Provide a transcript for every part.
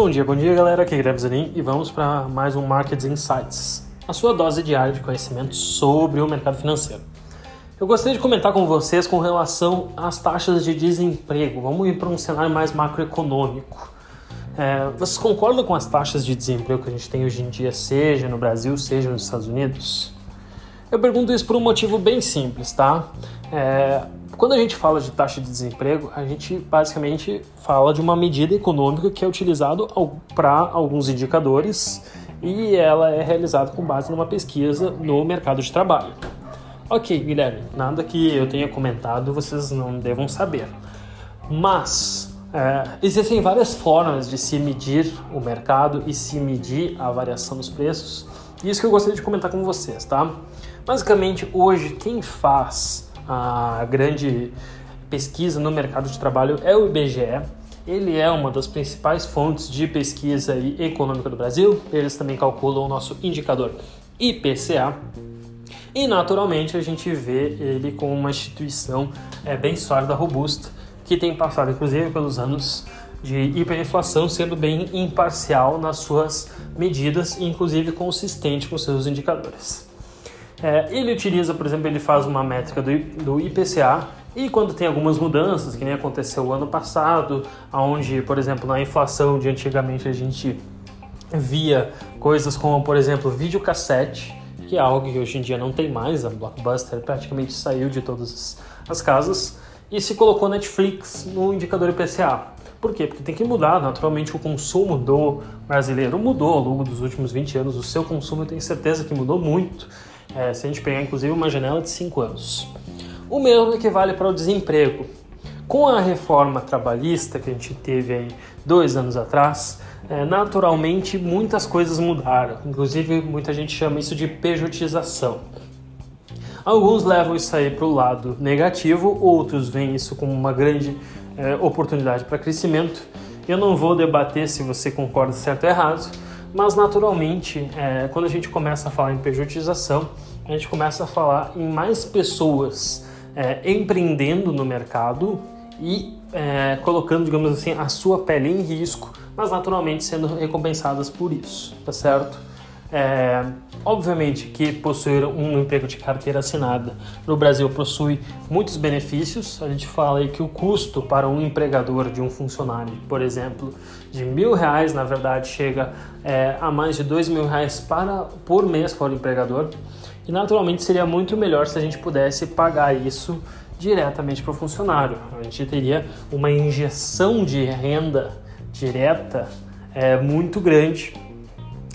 Bom dia, bom dia galera, aqui é Guilherme Zanin e vamos para mais um Markets Insights, a sua dose diária de conhecimento sobre o mercado financeiro. Eu gostaria de comentar com vocês com relação às taxas de desemprego. Vamos ir para um cenário mais macroeconômico. É, vocês concordam com as taxas de desemprego que a gente tem hoje em dia, seja no Brasil, seja nos Estados Unidos? Eu pergunto isso por um motivo bem simples, tá? É, quando a gente fala de taxa de desemprego, a gente basicamente fala de uma medida econômica que é utilizada para alguns indicadores e ela é realizada com base numa pesquisa no mercado de trabalho. Ok, Guilherme, nada que eu tenha comentado vocês não devam saber. Mas é, existem várias formas de se medir o mercado e se medir a variação dos preços. E isso que eu gostaria de comentar com vocês, tá? Basicamente, hoje, quem faz a grande pesquisa no mercado de trabalho é o IBGE. Ele é uma das principais fontes de pesquisa econômica do Brasil. Eles também calculam o nosso indicador IPCA. E naturalmente a gente vê ele como uma instituição é, bem sólida, robusta, que tem passado inclusive pelos anos de hiperinflação, sendo bem imparcial nas suas medidas inclusive consistente com seus indicadores. É, ele utiliza, por exemplo, ele faz uma métrica do, do IPCA e quando tem algumas mudanças, que nem aconteceu ano passado, onde, por exemplo, na inflação de antigamente a gente via coisas como, por exemplo, videocassete, que é algo que hoje em dia não tem mais, a Blockbuster praticamente saiu de todas as casas, e se colocou Netflix no indicador IPCA. Por quê? Porque tem que mudar, naturalmente o consumo do brasileiro mudou ao longo dos últimos 20 anos, o seu consumo eu tenho certeza que mudou muito é, se a gente pegar inclusive uma janela de 5 anos. O mesmo equivale para o desemprego. Com a reforma trabalhista que a gente teve dois anos atrás, é, naturalmente muitas coisas mudaram. Inclusive, muita gente chama isso de pejotização. Alguns levam isso aí para o lado negativo, outros veem isso como uma grande é, oportunidade para crescimento. Eu não vou debater se você concorda certo ou errado, mas naturalmente, é, quando a gente começa a falar em pejotização, a gente começa a falar em mais pessoas é, empreendendo no mercado e é, colocando, digamos assim, a sua pele em risco, mas naturalmente sendo recompensadas por isso, tá certo? É, obviamente que possuir um emprego de carteira assinada no Brasil possui muitos benefícios. A gente fala aí que o custo para um empregador de um funcionário, por exemplo, de mil reais, na verdade, chega é, a mais de dois mil reais para, por mês para o empregador. E naturalmente seria muito melhor se a gente pudesse pagar isso diretamente para o funcionário. A gente teria uma injeção de renda direta é, muito grande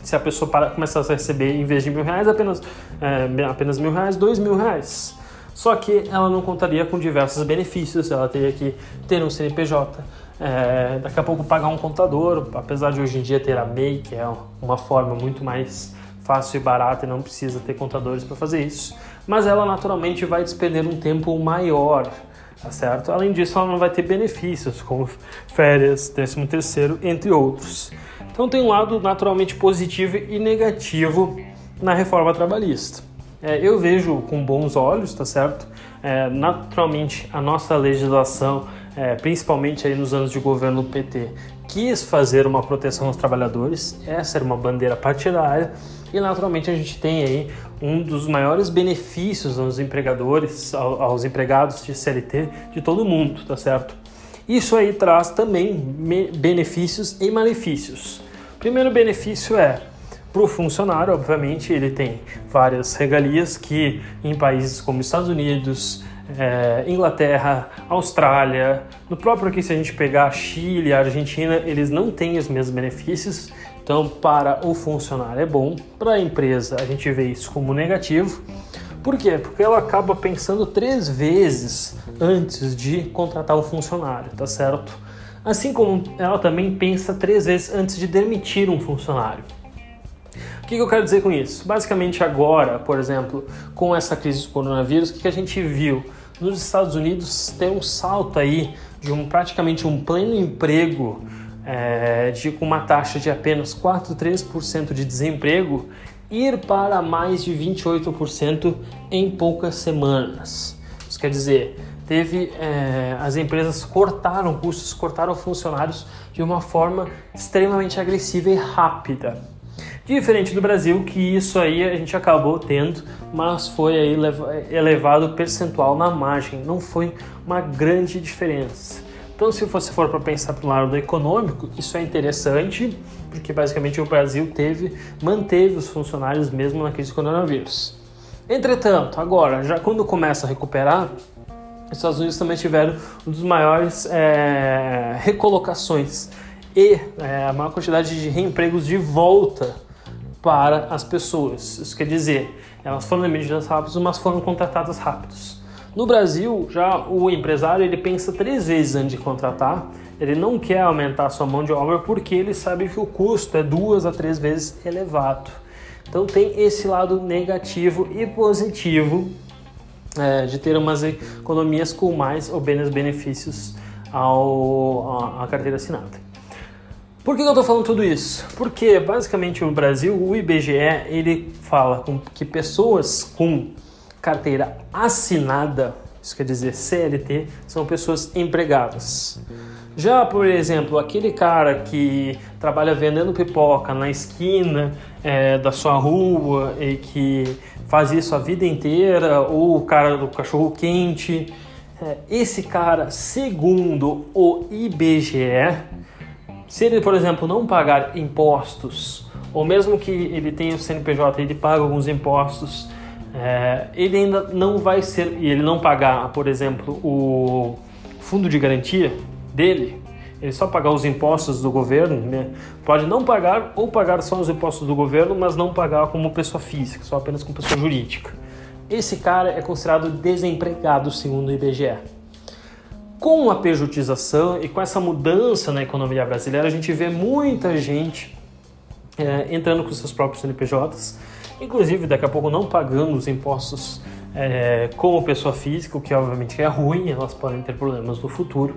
se a pessoa para, começasse a receber, em vez de mil reais, apenas, é, apenas mil reais, dois mil reais. Só que ela não contaria com diversos benefícios, ela teria que ter um CNPJ, é, daqui a pouco pagar um contador, apesar de hoje em dia ter a MEI, que é uma forma muito mais fácil e barata e não precisa ter contadores para fazer isso, mas ela naturalmente vai despender um tempo maior, tá certo? Além disso, ela não vai ter benefícios como férias, 13 terceiro, entre outros. Então tem um lado naturalmente positivo e negativo na reforma trabalhista. É, eu vejo com bons olhos, tá certo? É, naturalmente a nossa legislação, é, principalmente aí nos anos de governo PT, quis fazer uma proteção aos trabalhadores. Essa era uma bandeira partidária e naturalmente a gente tem aí um dos maiores benefícios aos empregadores, aos empregados de CLT de todo mundo, tá certo? Isso aí traz também benefícios e malefícios. Primeiro benefício é para o funcionário, obviamente, ele tem várias regalias que em países como Estados Unidos, é, Inglaterra, Austrália, no próprio aqui se a gente pegar Chile, Argentina, eles não têm os mesmos benefícios. Então, para o funcionário é bom, para a empresa a gente vê isso como negativo. Por quê? Porque ela acaba pensando três vezes antes de contratar um funcionário, tá certo? Assim como ela também pensa três vezes antes de demitir um funcionário. O que eu quero dizer com isso? Basicamente, agora, por exemplo, com essa crise do coronavírus, o que a gente viu? Nos Estados Unidos tem um salto aí de um praticamente um pleno emprego é, de com uma taxa de apenas 4, 3% de desemprego ir para mais de 28% em poucas semanas. Isso quer dizer, teve é, as empresas cortaram custos, cortaram funcionários de uma forma extremamente agressiva e rápida. Diferente do Brasil, que isso aí a gente acabou tendo, mas foi aí elevado percentual na margem, não foi uma grande diferença. Então, se você for para pensar para o lado econômico, isso é interessante, porque basicamente o Brasil teve, manteve os funcionários mesmo na crise do coronavírus. Entretanto, agora, já quando começa a recuperar, os Estados Unidos também tiveram um dos maiores é, recolocações e é, a maior quantidade de reempregos de volta para as pessoas. Isso quer dizer, elas foram demitidas rápidas, mas foram contratadas rápidos. No Brasil, já o empresário ele pensa três vezes antes de contratar. Ele não quer aumentar sua mão de obra porque ele sabe que o custo é duas a três vezes elevado. Então tem esse lado negativo e positivo é, de ter umas economias com mais ou menos benefícios ao, à carteira assinada. Por que eu estou falando tudo isso? Porque basicamente no Brasil o IBGE ele fala que pessoas com carteira assinada, isso quer dizer CLT, são pessoas empregadas. Já, por exemplo, aquele cara que trabalha vendendo pipoca na esquina é, da sua rua e que faz isso a vida inteira, ou o cara do cachorro quente, é, esse cara, segundo o IBGE, se ele, por exemplo, não pagar impostos, ou mesmo que ele tenha o CNPJ ele paga alguns impostos, é, ele ainda não vai ser, e ele não pagar, por exemplo, o fundo de garantia, dele, ele só pagar os impostos do governo, né? pode não pagar ou pagar só os impostos do governo, mas não pagar como pessoa física, só apenas como pessoa jurídica. Esse cara é considerado desempregado segundo o IBGE. Com a pejotização e com essa mudança na economia brasileira, a gente vê muita gente é, entrando com seus próprios CNPJs, inclusive daqui a pouco não pagando os impostos é, como pessoa física, o que obviamente é ruim, elas podem ter problemas no futuro.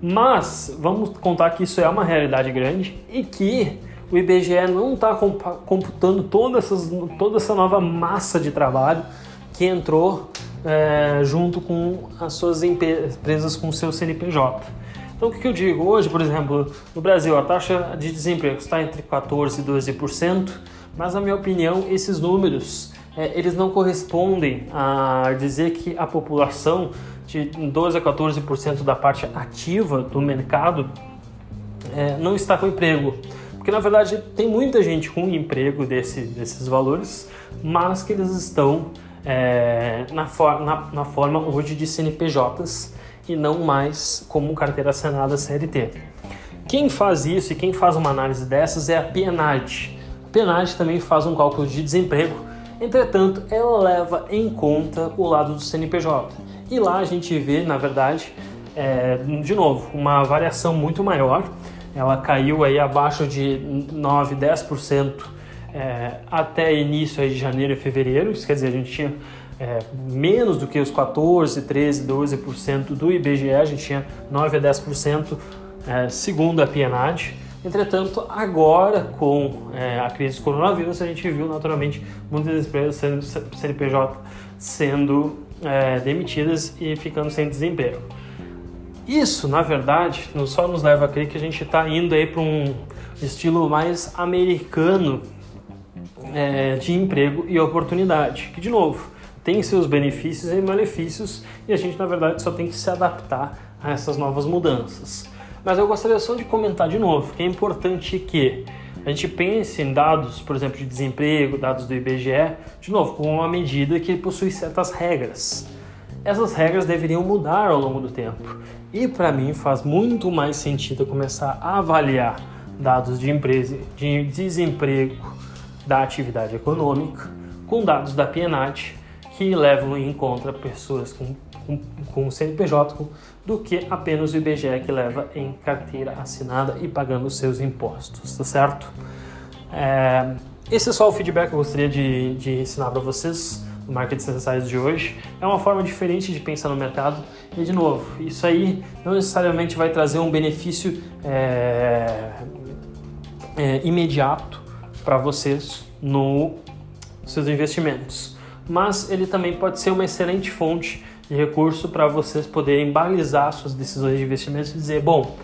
Mas vamos contar que isso é uma realidade grande e que o IBGE não está computando toda, essas, toda essa nova massa de trabalho que entrou é, junto com as suas empresas com o seu CNPJ. Então, o que, eu digo? Hoje, por exemplo, no Brasil, a taxa de desemprego está entre 14% e 12%, mas, na minha opinião, esses números é, eles não correspondem a dizer que a população de 12 a 14% da parte ativa do mercado é, não está com emprego. Porque na verdade tem muita gente com emprego desse, desses valores, mas que eles estão é, na, for, na, na, forma hoje de CNPJs e não mais como carteira assinada CLT. Quem faz isso e quem faz uma análise dessas é a PNAD. PNAD também faz um cálculo de desemprego, entretanto, ela leva em conta o lado do CNPJ. E lá a gente vê, na verdade, é, de novo, uma variação muito maior. Ela caiu aí abaixo de 9, 10% é, até início aí de janeiro e fevereiro. Isso quer dizer, a gente tinha é, menos do que os 14, 13, 12% do IBGE, a gente tinha 9 a 10% é, segundo a PNAD. Entretanto, agora com é, a crise do coronavírus, a gente viu naturalmente muitas empresas sendo CNPJ sendo é, demitidas e ficando sem desemprego. Isso, na verdade, só nos leva a crer que a gente está indo aí para um estilo mais americano é, de emprego e oportunidade, que de novo tem seus benefícios e malefícios e a gente na verdade só tem que se adaptar a essas novas mudanças. Mas eu gostaria só de comentar de novo que é importante que a gente pense em dados, por exemplo, de desemprego, dados do IBGE, de novo, com uma medida que possui certas regras. Essas regras deveriam mudar ao longo do tempo. E para mim faz muito mais sentido começar a avaliar dados de empresa, de desemprego da atividade econômica com dados da PNAD que levam em conta pessoas com, com, com CNPJ do que apenas o IBGE que leva em carteira assinada e pagando seus impostos, tá certo? É, esse é só o feedback que eu gostaria de, de ensinar para vocês no Market Insights de hoje. É uma forma diferente de pensar no mercado e, de novo, isso aí não necessariamente vai trazer um benefício é, é, imediato para vocês nos seus investimentos, mas ele também pode ser uma excelente fonte de recurso para vocês poderem balizar suas decisões de investimento e dizer, bom,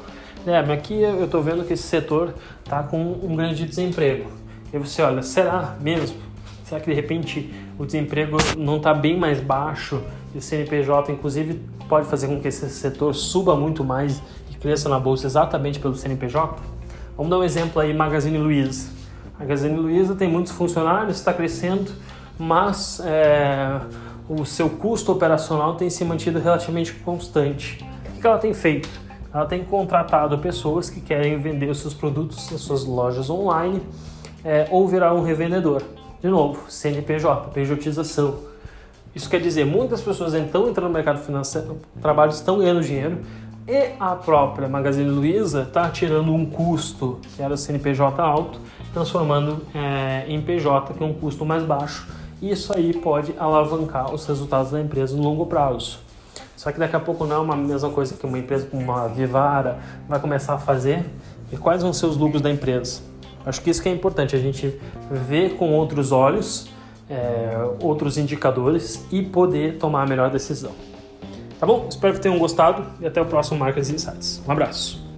né, aqui eu estou vendo que esse setor está com um grande desemprego. E você olha, será mesmo? Será que de repente o desemprego não está bem mais baixo e o CNPJ, inclusive, pode fazer com que esse setor suba muito mais e cresça na bolsa exatamente pelo CNPJ? Vamos dar um exemplo aí, Magazine Luiza. Magazine Luiza tem muitos funcionários, está crescendo, mas é, o seu custo operacional tem se mantido relativamente constante. O que ela tem feito? Ela tem contratado pessoas que querem vender os seus produtos nas suas lojas online é, ou virar um revendedor. De novo, CNPJ, pejotização. Isso quer dizer, muitas pessoas estão entrando no mercado financeiro, trabalho estão ganhando dinheiro e a própria Magazine Luiza está tirando um custo que era CNPJ alto, transformando é, em PJ, que é um custo mais baixo isso aí pode alavancar os resultados da empresa no longo prazo. Só que daqui a pouco não é uma mesma coisa que uma empresa como uma Vivara vai começar a fazer. E quais vão ser os lucros da empresa? Acho que isso que é importante, a gente ver com outros olhos, é, outros indicadores e poder tomar a melhor decisão. Tá bom? Espero que tenham gostado e até o próximo Marcas Insights. Um abraço.